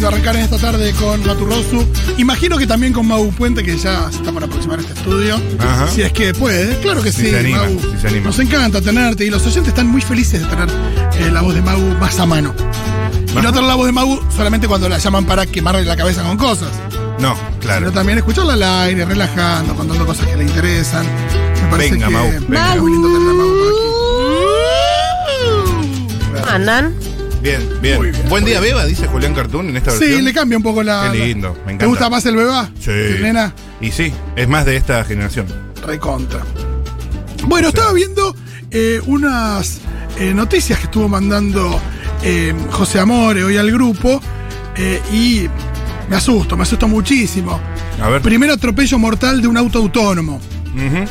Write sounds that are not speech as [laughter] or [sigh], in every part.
lindo arrancar en esta tarde con Maturrosu. Imagino que también con Mau Puente, que ya se está por aproximar a este estudio. Ajá. Si es que puede, claro que Si sí, se anima, Mau. si se anima. Nos encanta tenerte y los oyentes están muy felices de tener eh, la voz de Mau más a mano. Y no tener la voz de Mau solamente cuando la llaman para quemarle la cabeza con cosas. No, claro. también escucharla al aire, relajando, contando cosas que le interesan. Me parece Venga, que Mau, venga. es muy lindo tener a Mau aquí. ¿Andan? Bien, bien. Muy bien, Buen muy día, Beba, dice Julián Cartoon en esta versión. Sí, le cambia un poco la. Qué lindo, me encanta. ¿Te gusta más el beba? Sí. Nena, Y sí, es más de esta generación. recontra. Bueno, estaba viendo eh, unas eh, noticias que estuvo mandando eh, José Amore hoy al grupo y me asusto, me asusto muchísimo. A ver. Primer atropello mortal de un auto autónomo.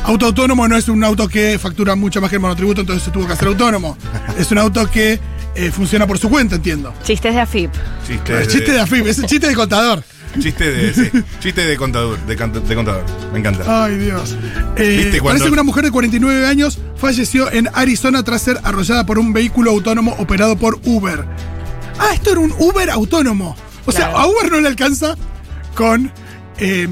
Auto autónomo no es un auto que factura mucho más que el monotributo, entonces se tuvo que hacer autónomo. [laughs] es un auto que eh, funciona por su cuenta, entiendo. Chistes de AFIP. Chiste El chiste de AFIP, es el chiste de contador. Chiste de, sí, [laughs] chiste de contador, de, de. Me encanta. Ay, Dios. Eh, ¿Viste cuando- Parece que una mujer de 49 años falleció en Arizona tras ser arrollada por un vehículo autónomo operado por Uber. Ah, esto era un Uber autónomo. O sea, a Uber no le alcanza con. eh,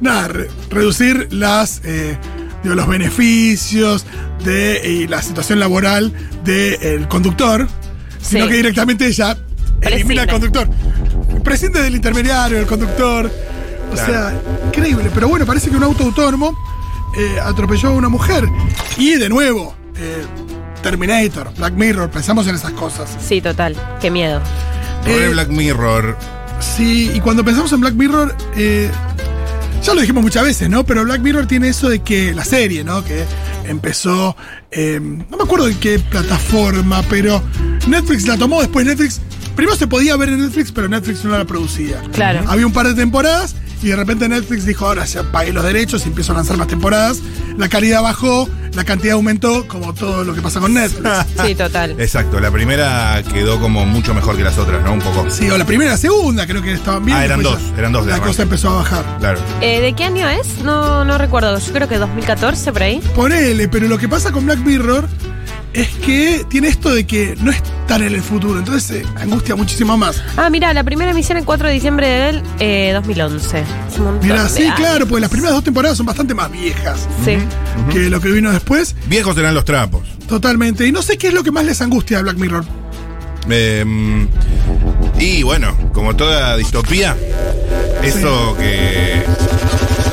nada, re- reducir las. eh, digo, los beneficios de y la situación laboral del conductor, sino Sí. que directamente ella elimina al conductor. Prescinde del intermediario, del conductor. O Claro. sea, increíble. Pero bueno, parece que un auto autónomo eh, atropelló a una mujer. Y de nuevo, eh, Terminator, Black Mirror, pensamos en esas cosas. Sí, total. Qué miedo. Eh, Black Mirror. Sí, y cuando pensamos en Black Mirror, eh, ya lo dijimos muchas veces, ¿no? Pero Black Mirror tiene eso de que la serie, ¿no? Que empezó, eh, no me acuerdo en qué plataforma, pero Netflix la tomó, después Netflix, primero se podía ver en Netflix, pero Netflix no la producía. Claro. Había un par de temporadas y de repente Netflix dijo, ahora ya pagué los derechos y empiezo a lanzar más temporadas. La calidad bajó, la cantidad aumentó, como todo lo que pasa con Netflix. [laughs] Sí, total. Exacto, la primera quedó como mucho mejor que las otras, ¿no? Un poco. Sí, o la primera la segunda, creo que estaban bien. Ah, eran dos, ya eran dos de La cosa empezó a bajar. Claro. Eh, ¿De qué año es? No, no recuerdo. Yo creo que 2014 por ahí. Ponele, pero lo que pasa con Black Mirror es que tiene esto de que no es tan en el futuro, entonces se angustia muchísimo más. Ah, mira, la primera emisión el 4 de diciembre del eh, 2011. Es un montón Mira, sí, años. claro, porque las primeras dos temporadas son bastante más viejas Sí. que lo que vino después, Viejos eran los trapos. totalmente. Y no sé qué es lo que más les angustia a Black Mirror. Eh, y bueno, como toda distopía, eso que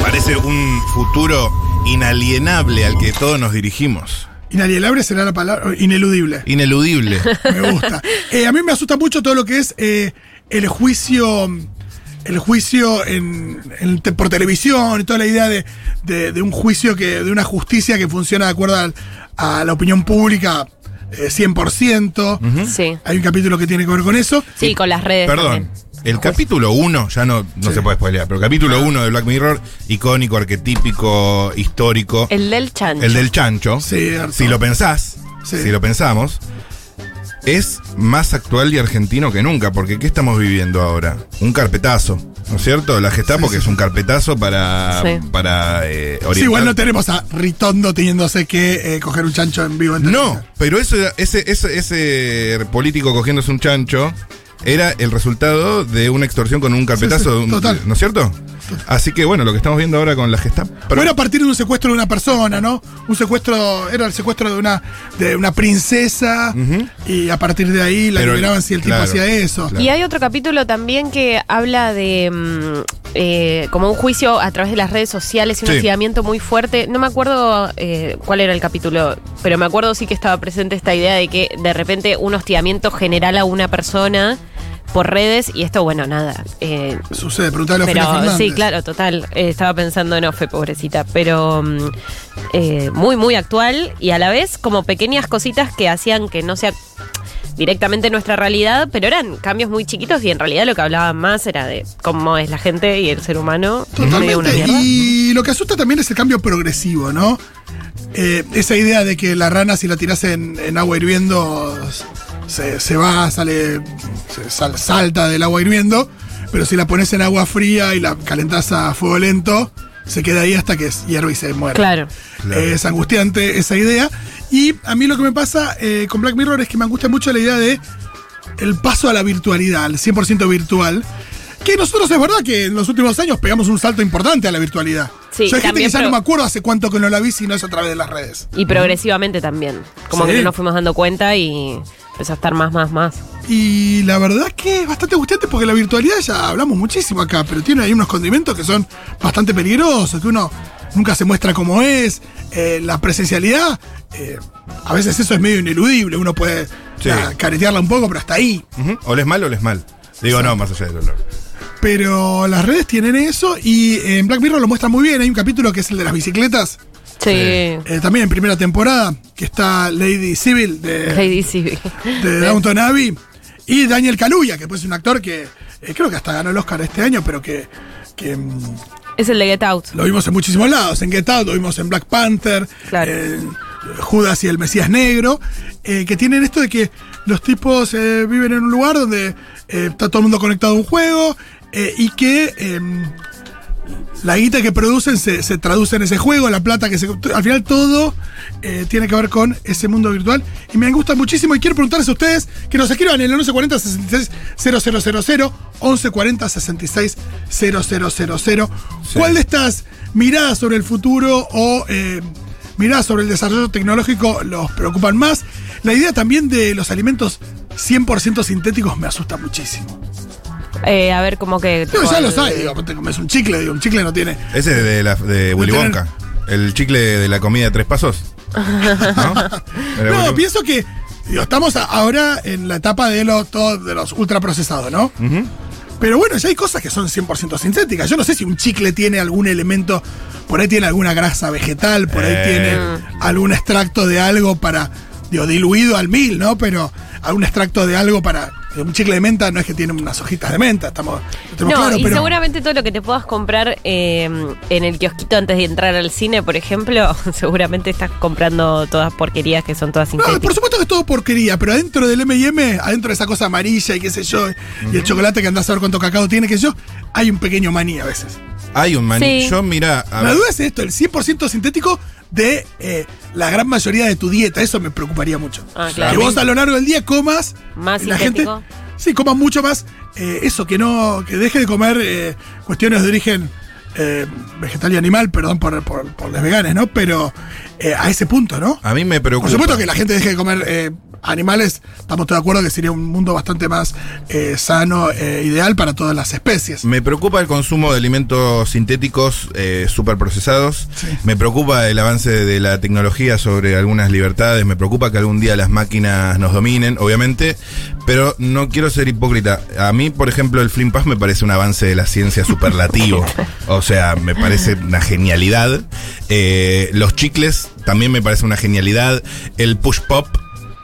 parece un futuro inalienable al que todos nos dirigimos. Inalienable será la palabra, ineludible. Ineludible. [laughs] Me gusta. Eh, a mí me asusta mucho todo lo que es eh, el juicio. El juicio en, por televisión y toda la idea de, de- de un juicio que. de una justicia que funciona de acuerdo al- a, la opinión pública eh, 100%. Sí. Hay un capítulo que tiene que ver con eso. Sí, con las redes. Perdón. también. El capítulo 1, ya no, no Sí. se puede spoilear, pero capítulo 1 de Black Mirror, icónico, arquetípico, histórico. El del chancho. El del chancho. Cierto. Si lo pensás, Sí. si lo pensamos, es más actual y argentino que nunca, porque ¿qué estamos viviendo ahora? Un carpetazo, ¿no es cierto? La Gestapo, Sí, que sí. es un carpetazo para, Sí. para eh, Sí, orientar- igual no tenemos a Ritondo teniéndose que eh, coger un chancho en vivo. en No, pero eso, ese, ese, ese político cogiéndose un chancho era el resultado de una extorsión con un carpetazo, Sí, sí, un- total. ¿no es cierto? Así que bueno, lo que estamos viendo ahora con la Gestapo. Pero era a partir de un secuestro de una persona, ¿no? Un secuestro, era el secuestro de una, de una princesa y a partir de ahí la Pero- liberaban si el tipo hacía eso. claro. Y hay otro capítulo también que habla de mm, eh, como un juicio a través de las redes sociales y un Sí. hostigamiento muy fuerte. No me acuerdo eh, cuál era el capítulo, pero me acuerdo sí que estaba presente esta idea de que de repente un hostigamiento general a una persona por redes y esto, bueno, nada. eh, Sucede, Ofelia pero sí, claro, total. Eh, estaba pensando en Ofe, pobrecita. Pero mm, eh, muy, muy actual y a la vez como pequeñas cositas que hacían que no sea directamente nuestra realidad, pero eran cambios muy chiquitos y en realidad lo que hablaban más era de cómo es la gente y el ser humano. una Totalmente. mierda. Y lo que asusta también es el cambio progresivo, ¿no? Eh, esa idea de que la rana, si la tiras en, en agua hirviendo, se, se va, sale, se sal- salta del agua hirviendo, pero si la pones en agua fría y la calentás a fuego lento, se queda ahí hasta que hierve y se muere. Claro. Claro. Es angustiante esa idea. Y a mí lo que me pasa eh, con Black Mirror es que me angustia mucho la idea de el paso a la virtualidad, al 100% virtual. Que nosotros es verdad que en los últimos años pegamos un salto importante a la virtualidad. Sí, Yo hay gente también que ya no me acuerdo hace cuánto que no la vi si no es a través de las redes. Y progresivamente también. Como Sí. que no nos fuimos dando cuenta y empezó a estar más, más, más. Y la verdad es que es bastante angustiante porque la virtualidad ya hablamos muchísimo acá, pero tiene ahí unos condimentos que son bastante peligrosos, que uno nunca se muestra como es. Eh, la presencialidad, eh, a veces eso es medio ineludible, uno puede Sí. caretearla un poco, pero hasta ahí. Ujú. Oles mal, oles mal. Digo, no, más allá del olor. Pero las redes tienen eso y en Black Mirror lo muestran muy bien. Hay un capítulo que es el de las bicicletas, Sí. eh, también en primera temporada, que está Lady Civil de, Lady Civi. de Downton Abbey y Daniel Kaluuya, que pues es un actor que eh, creo que hasta ganó el Oscar este año, pero que, que, mm, Es el de Get Out. lo vimos en muchísimos lados. En Get Out, lo vimos en Black Panther, Claro. en Judas y el Mesías Negro, eh, que tienen esto de que los tipos eh, viven en un lugar donde está todo el mundo conectado a un juego y que em, la guita que producen se, se traduce en ese juego, la plata que se... Al final todo eh, tiene que ver con ese mundo virtual. Y me gusta muchísimo y quiero preguntarles a ustedes que nos escriban en el 1140 66 000, 1140 66 000. ¿Cuál de estas miradas sobre el futuro o eh, miradas sobre el desarrollo tecnológico los preocupan más? La idea también de los alimentos 100% sintéticos me asusta muchísimo. Eh, a ver, como que. Digo, ya los hay, digo, te comes un chicle, digo, un chicle no tiene. Ese es de, la, de Willy tener- Wonka. El chicle de la comida de tres pasos. [laughs] ¿No? No, Willy- pienso que digo, estamos ahora en la etapa de, lo, todo, de los ultraprocesados, ¿no? Pero bueno, ya hay cosas que son 100% sintéticas. Yo no sé si un chicle tiene algún elemento, por ahí tiene alguna grasa vegetal, por ahí Eh. tiene algún extracto de algo para, digo, diluido al mil, ¿no? Pero algún extracto de algo para... digo, Un chicle de menta no es que tiene unas hojitas de menta, estamos, tenemos No, claro, y pero... seguramente todo lo que te puedas comprar eh, en el kiosquito antes de entrar al cine, por ejemplo, [laughs] seguramente estás comprando todas porquerías que son todas No, por sintéticas. supuesto que es todo porquería, pero adentro del M&M, adentro de esa cosa amarilla y qué sé yo, y el chocolate que andás a ver cuánto cacao tiene, qué sé yo, hay un pequeño maní a veces. Hay un maní. Sí. Yo, mira, La ver, duda es esto, el 100% sintético de eh, la gran mayoría de tu dieta, eso me preocuparía mucho. Ah, claro. Que vos a lo largo del día comas, Más y la gente, sintético. sí, comas mucho más, eh, eso, que no, que deje de comer eh, cuestiones de origen eh, vegetal y animal, perdón por, por, por los veganes, ¿no? Pero eh, a ese punto, ¿no? a mí me preocupa. Por supuesto que la gente deje de comer eh, animales, estamos todos de acuerdo que sería un mundo bastante más eh, sano, eh, ideal para todas las especies. Me preocupa el consumo de alimentos sintéticos eh, superprocesados. Sí. Me preocupa el avance de la tecnología sobre algunas libertades. Me preocupa que algún día las máquinas nos dominen, obviamente. Pero no quiero ser hipócrita. A mí, por ejemplo, el Flim Pass me parece un avance de la ciencia superlativo. [laughs] o sea, me parece una genialidad. Eh, los chicles también me parece una genialidad. El push pop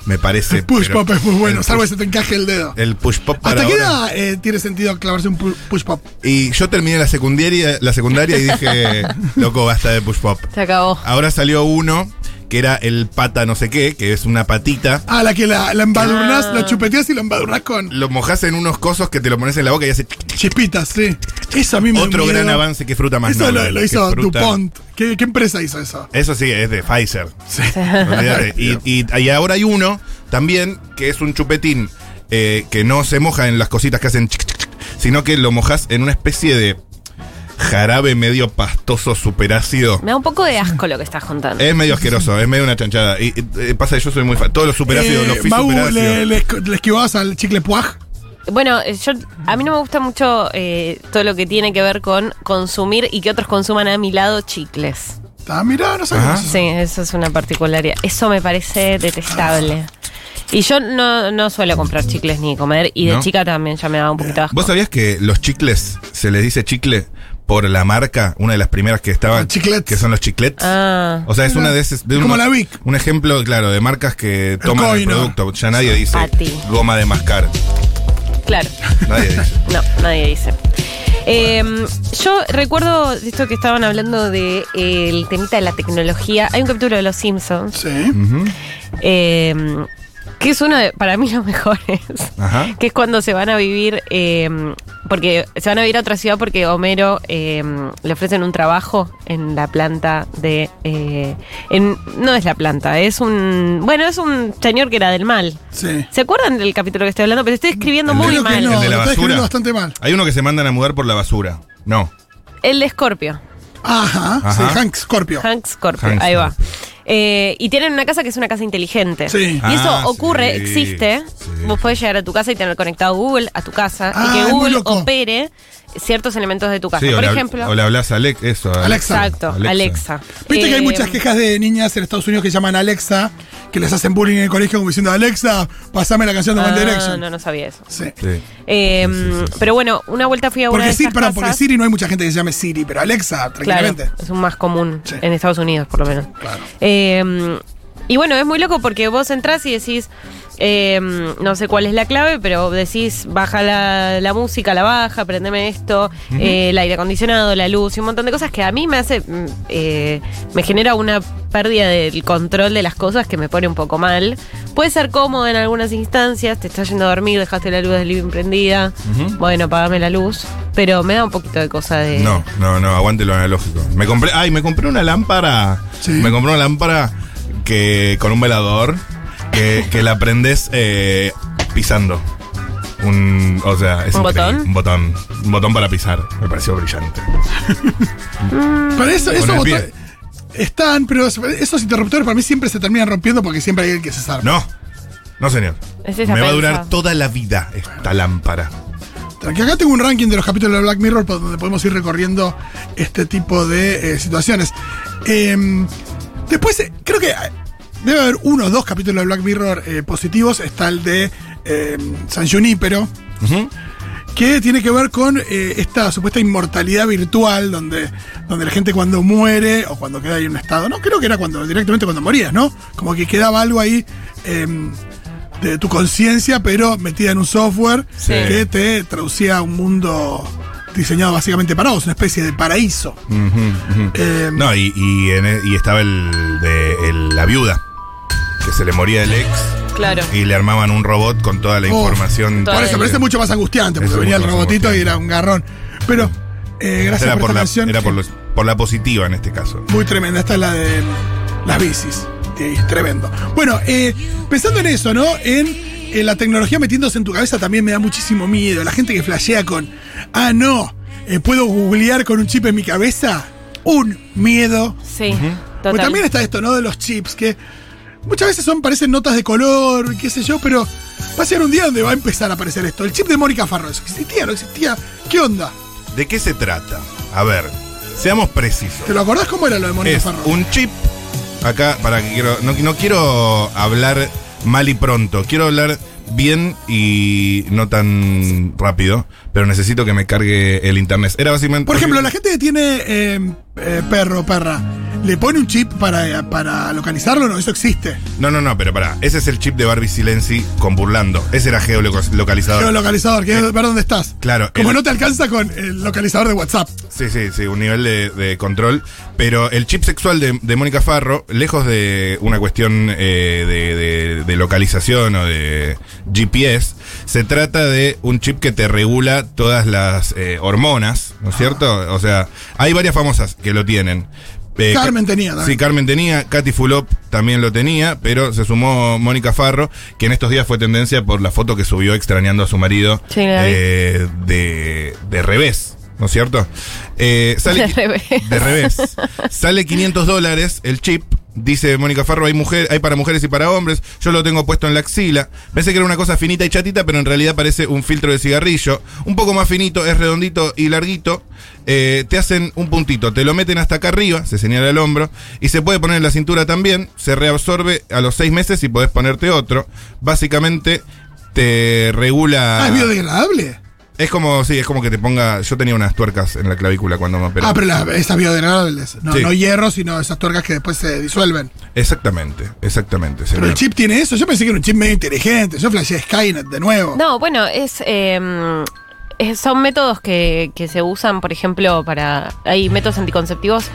me parece. El push pop es muy bueno, salvo que se te encaje el dedo. El push pop para ¿Hasta qué edad eh, tiene sentido clavarse un pu- push pop? Y yo terminé la secundaria, la secundaria y dije, [laughs] loco, basta de push pop. Se acabó. Ahora salió uno que era el pata no sé qué, que es una patita. Ah, la que la, la embadurnás, Ah. la chupeteás y la embadurnás con Lo mojas en unos cosos que te lo pones en la boca y hace chispitas, sí. Eso a mí me da un otro gran avance que fruta más Eso noble, lo, lo que hizo fruta- DuPont. ¿Qué, qué empresa hizo eso? Eso sí, es de Pfizer. [laughs] Olvídate. y, y- y ahora hay uno también que es un chupetín eh, que no se moja en las cositas que hacen, chic, chic, chic, sino que lo mojas en una especie de jarabe medio pastoso, superácido. Me da un poco de asco lo que estás contando. Es medio asqueroso, es medio una chanchada. Y, y, eh, pasa que yo soy muy fan. Todos los superácidos, Eh, los Mau, superácidos. le, le, le esquivabas al chicle puaj. Bueno, eh, yo a mí no me gusta mucho eh, todo lo que tiene que ver con consumir y que otros consuman a mi lado chicles. Ah, mirá, no sé. Sí, eso es una particularidad. Eso me parece detestable. Y yo no, no suelo comprar chicles ni comer, y de ¿No? chica también ya me daba un poquito de asco. ¿Vos sabías que los chicles se les dice chicle por la marca? Una de las primeras que estaban. Los chiclets. Que son los chiclets. Ah, O sea, es una de esas. de como la Vic. Un ejemplo, claro, de marcas que toman el Coino. producto. Ya nadie dice Pati. goma de mascar. claro. Nadie dice. [laughs] No, nadie dice. Eh, yo recuerdo esto que estaban hablando de eh, el temita de la tecnología. Hay un capítulo de Los Simpsons Sí. Ujú. eh, que es uno de, para mí, los mejores. Ajá. Que es cuando se van a vivir eh, porque se van a ir a otra ciudad porque Homero eh, le ofrecen un trabajo en la planta de... eh, en- no es la planta, es un... Bueno, es un señor que era del mal. Sí. ¿Se acuerdan del capítulo que estoy hablando? Pero estoy escribiendo El muy mal. no, El de la basura. bastante mal. Hay uno que se mandan a mudar por la basura. No. El de Scorpio. Ajá, Ajá. sí, Hank Scorpio. Hank Scorpio, Hank ahí va. Eh, y tienen una casa que es una casa inteligente. Sí. Y eso Ah, ocurre, sí, existe. sí. Vos podés llegar a tu casa y tener conectado Google a tu casa Ah, y que muy Google opere ciertos elementos de tu casa. Sí, o Por le, ejemplo, o le hablas a Alex, eso. a Alexa. exacto, Alexa. Viste que hay Eh, muchas quejas de niñas en Estados Unidos que llaman Alexa, que les hacen bullying en el colegio como diciendo, Alexa, pasame la canción de One ah, Direction. no, no sabía eso. Sí. Sí. Eh, Sí, sí, sí. Pero bueno, una vuelta fui a una Porque de sí, estas perdón, porque. Siri no hay mucha gente que se llame Siri, pero Alexa, Claro, tranquilamente. es un más común Sí. en Estados Unidos, por lo menos. Claro. Eh, y bueno, es muy loco porque vos entrás y decís, eh, no sé cuál es la clave, pero decís, baja la, la música, la baja, prendeme esto, eh, el aire acondicionado, la luz y un montón de cosas que a mí me hace, mm, eh, me genera una pérdida del control de las cosas que me pone un poco mal. Puede ser cómodo en algunas instancias, te estás yendo a dormir, dejaste la luz del living prendida, bueno, apagame la luz, pero me da un poquito de cosa de... No, no, no, aguante lo analógico. Me compré, ay, me compré una lámpara. Sí. Me compré una lámpara que con un velador que, que la prendes eh, pisando. Un, o sea, es ¿Un botón? Un botón. Un botón para pisar. Me pareció brillante. [laughs] Pero eso, Con pie. botones están, pero esos interruptores para mí siempre se terminan rompiendo porque siempre hay alguien que se salva. No, no señor. Es esa Me va a durar toda la vida esta lámpara. Tranqui, acá tengo un ranking de los capítulos de Black Mirror por donde podemos ir recorriendo este tipo de eh, situaciones. Eh, después, eh, creo que eh, debe haber uno o dos capítulos de Black Mirror eh, positivos. Está el de eh, San Junípero, que tiene que ver con eh, esta supuesta inmortalidad virtual, donde, donde la gente cuando muere o cuando queda ahí en un estado, no, creo que era cuando directamente cuando morías, ¿no? Como que quedaba algo ahí eh, de tu conciencia, pero metida en un software Sí. que te traducía a un mundo diseñado básicamente para vos, una especie de paraíso. Eh, No, y, y, en e- y estaba el de el- la viuda, que se le moría el ex Claro. y le armaban un robot con toda la Oh, información. toda Por eso, pero es mucho más angustiante, porque venía el robotito y era un garrón. Pero, eh, gracias Era por, por esta la, canción. era por, que- los- por la positiva en este caso. Muy tremenda. Esta es la de las bicis. Sí, tremendo. Bueno, eh, pensando en eso, ¿no? En, en la tecnología metiéndose en tu cabeza también me da muchísimo miedo. La gente que flashea con, ah, no, eh, puedo googlear con un chip en mi cabeza. Un miedo. Sí, Porque total. también está esto, ¿no? De los chips, que muchas veces son, parecen notas de color, qué sé yo, pero va a ser un día donde va a empezar a aparecer esto. El chip de Mónica Farro, ¿eso existía? ¿No existía? ¿Qué onda? ¿De qué se trata? A ver, seamos precisos. ¿Te lo acordás cómo era lo de Mónica Es Farro? un chip. Acá, para que quiero. No, no quiero hablar mal y pronto. Quiero hablar bien y no tan rápido. Pero necesito que me cargue el internet. Era básicamente. Por ejemplo, la gente que tiene eh, eh, perro perra, ¿le pone un chip para, para localizarlo? No, eso existe. No, no, no, pero pará. Ese es el chip de Barbie Silenzi con burlando. Ese era geolocalizador. Geolocalizador, que es ver dónde estás. Claro, Como el- no te alcanza con el localizador de WhatsApp. Sí, sí, sí, un nivel de, de control. Pero el chip sexual de, de Mónica Farro, lejos de una cuestión eh, de, de- de localización o de GPS, se trata de un chip que te regula todas las eh, hormonas, ¿no es cierto? O sea, hay varias famosas que lo tienen. Eh, Carmen Ca- tenía también. Sí, Carmen tenía, Katy Fulop también lo tenía, pero se sumó Mónica Farro, que en estos días fue tendencia por la foto que subió extrañando a su marido Sí, eh, de, de revés, ¿no es cierto? Eh, sale De revés. de revés. [laughs] Sale 500 dólares el chip. Dice Mónica Farro, hay, mujer, hay para mujeres y para hombres. Yo lo tengo puesto en la axila. Pensé que era una cosa finita y chatita, pero en realidad parece un filtro de cigarrillo. Un poco más finito, es redondito y larguito. Eh, te hacen un puntito, te lo meten hasta acá arriba, se señala el hombro, y se puede poner en la cintura también. Se reabsorbe a los seis meses y podés ponerte otro. Básicamente te regula. Ah, es biodegradable. Es como, sí, es como que te ponga. Yo tenía unas tuercas en la clavícula cuando me operé. ah, pero la- esas biodegradables. No, Sí. no hierro, sino esas tuercas que después se disuelven. Exactamente, exactamente. Pero señor. el chip tiene eso. Yo pensé que era un chip medio inteligente. Yo flasheé Skynet de nuevo. No, bueno, es, eh, son métodos que, que se usan, por ejemplo, para. Hay métodos anticonceptivos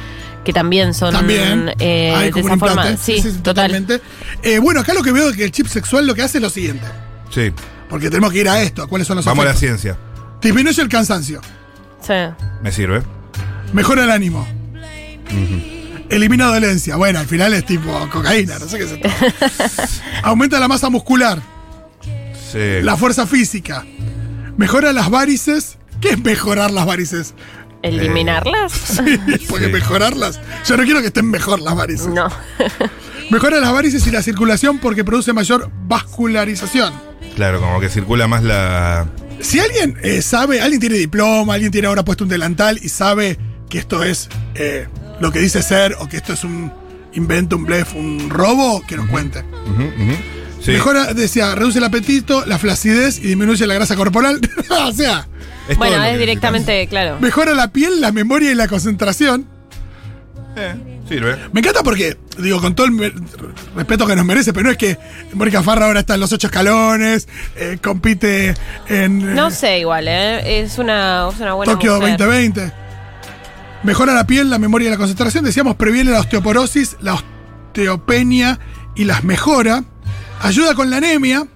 que también son. También eh, hay de esa un forma. Sí, total. totalmente. Eh, bueno, acá lo que veo es que el chip sexual lo que hace es lo siguiente. Sí, Porque tenemos que ir a esto. ¿a ¿Cuáles son los vamos a la ciencia. Disminuye el cansancio. Sí. Me sirve. Mejora el ánimo. Elimina dolencia. Bueno, al final es tipo cocaína, no sé qué es. [laughs] Aumenta la masa muscular, Sí. la fuerza física. Mejora las varices. ¿Qué es mejorar las varices? ¿Eliminarlas? [laughs] Porque Sí. mejorarlas. Yo no quiero que estén mejor las varices. No. [laughs] Mejora las varices y la circulación porque produce mayor vascularización. Claro, como que circula más la. Si alguien eh, sabe, alguien tiene diploma, alguien tiene ahora puesto un delantal y sabe que esto es eh, lo que dice ser o que esto es un invento, un blef, un robo, que nos cuente. Sí. Mejora, decía, reduce el apetito, la flacidez y disminuye la grasa corporal. [laughs] o sea, Es bueno, es directamente, claro. mejora la piel, la memoria y la concentración. Eh, sirve. Me encanta porque, digo, con todo el me- respeto que nos merece, pero no es que Mónica Farra ahora está en los ocho escalones, eh, compite en eh, No sé igual, ¿eh? Es una, es una buena Tokio mujer. 2020. Mejora la piel, la memoria y la concentración. Decíamos, previene la osteoporosis, la osteopenia y las mejora. Ayuda con la anemia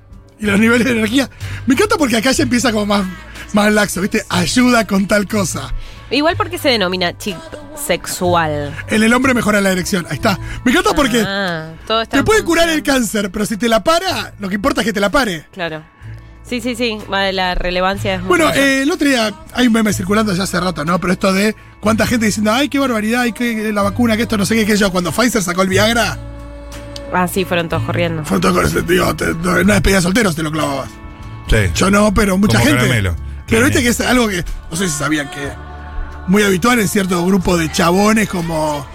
y los niveles de energía. Me encanta porque acá ya empieza como más, más laxo, ¿viste? Ayuda con tal cosa. Igual porque se denomina chip sexual. En el hombre mejora la erección. Ahí está. Me encanta porque Ah, todo está te puede curar el cáncer, pero si te la para, lo que importa es que te la pare. Claro. Sí, sí, sí. La relevancia es muy Bueno, eh, el otro día hay un meme circulando ya hace rato, ¿no? Pero esto de cuánta gente diciendo, ay, qué barbaridad, ay, que la vacuna, que esto no sé qué, que yo. Cuando Pfizer sacó el Viagra, Ah, sí, fueron todos corriendo. fue todo con ese tío, te- no, en una despedida de solteros te lo clavabas. Sí. Yo no, pero mucha Como gente. caramelo. Pero viste que es algo que, no sé si sabían que muy habitual en cierto grupo de chabones como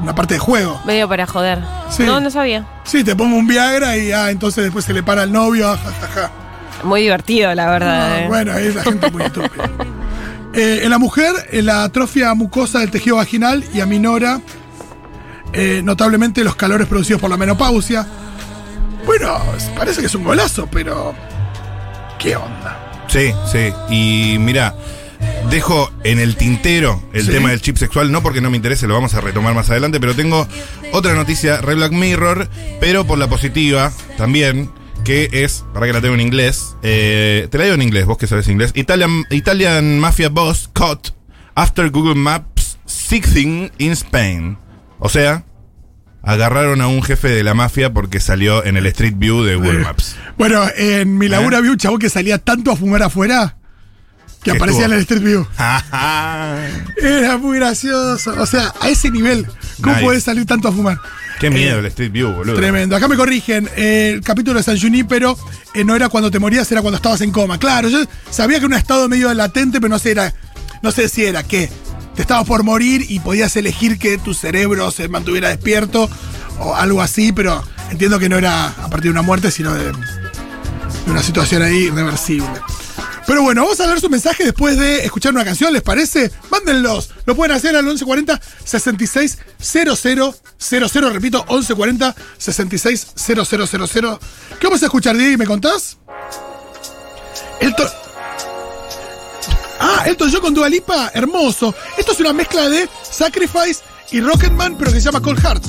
una parte de juego. Medio para joder. Sí. No, no sabía. Sí, te pongo un Viagra y ah, entonces después se le para al novio, ah, ja, ja, ja. Muy divertido, la verdad. Ah, eh. bueno, ahí la gente muy estúpida. [laughs] Eh, en la mujer, eh, la atrofia mucosa del tejido vaginal y aminora eh, notablemente los calores producidos por la menopausia. Bueno, parece que es un golazo, pero. ¿Qué onda? Sí, sí. Y mira, dejo en el tintero el Sí. tema del chip sexual, no porque no me interese, lo vamos a retomar más adelante, pero tengo otra noticia, Red Black Mirror, pero por la positiva también, que es, para que la tengo en inglés, eh, te la digo en inglés, vos que sabes inglés, Italian, Italian Mafia Boss caught after Google Maps seizing in Spain. O sea, agarraron a un jefe de la mafia porque salió en el Street View de Google Maps. Bueno, en mi laburo ¿Eh? había un chabón que salía tanto a fumar afuera que Que aparecía estuvo. en el Street View. [laughs] Era muy gracioso. O sea, a ese nivel, ¿cómo Nice. podés salir tanto a fumar? Qué miedo Eh, el Street View, boludo. Tremendo. Acá me corrigen. eh, el capítulo de San Junípero eh, no era cuando te morías, era cuando estabas en coma. Claro, yo sabía que era un estado medio latente, pero no sé, era, no sé si era que te estabas por morir y podías elegir que tu cerebro se mantuviera despierto o algo así, pero entiendo que no era a partir de una muerte, sino de, de una situación ahí irreversible. Pero bueno, vamos a leer su mensaje después de escuchar una canción, ¿les parece? Mándenlos. Lo pueden hacer al 1140 66 0000. Repito, 1140 66 0000. ¿Qué vamos a escuchar, Diego? ¿Me contás? Elton. Ah, Elton John con Dua Lipa, hermoso. Esto es una mezcla de Sacrifice y Rocketman, pero que se llama Cold Heart.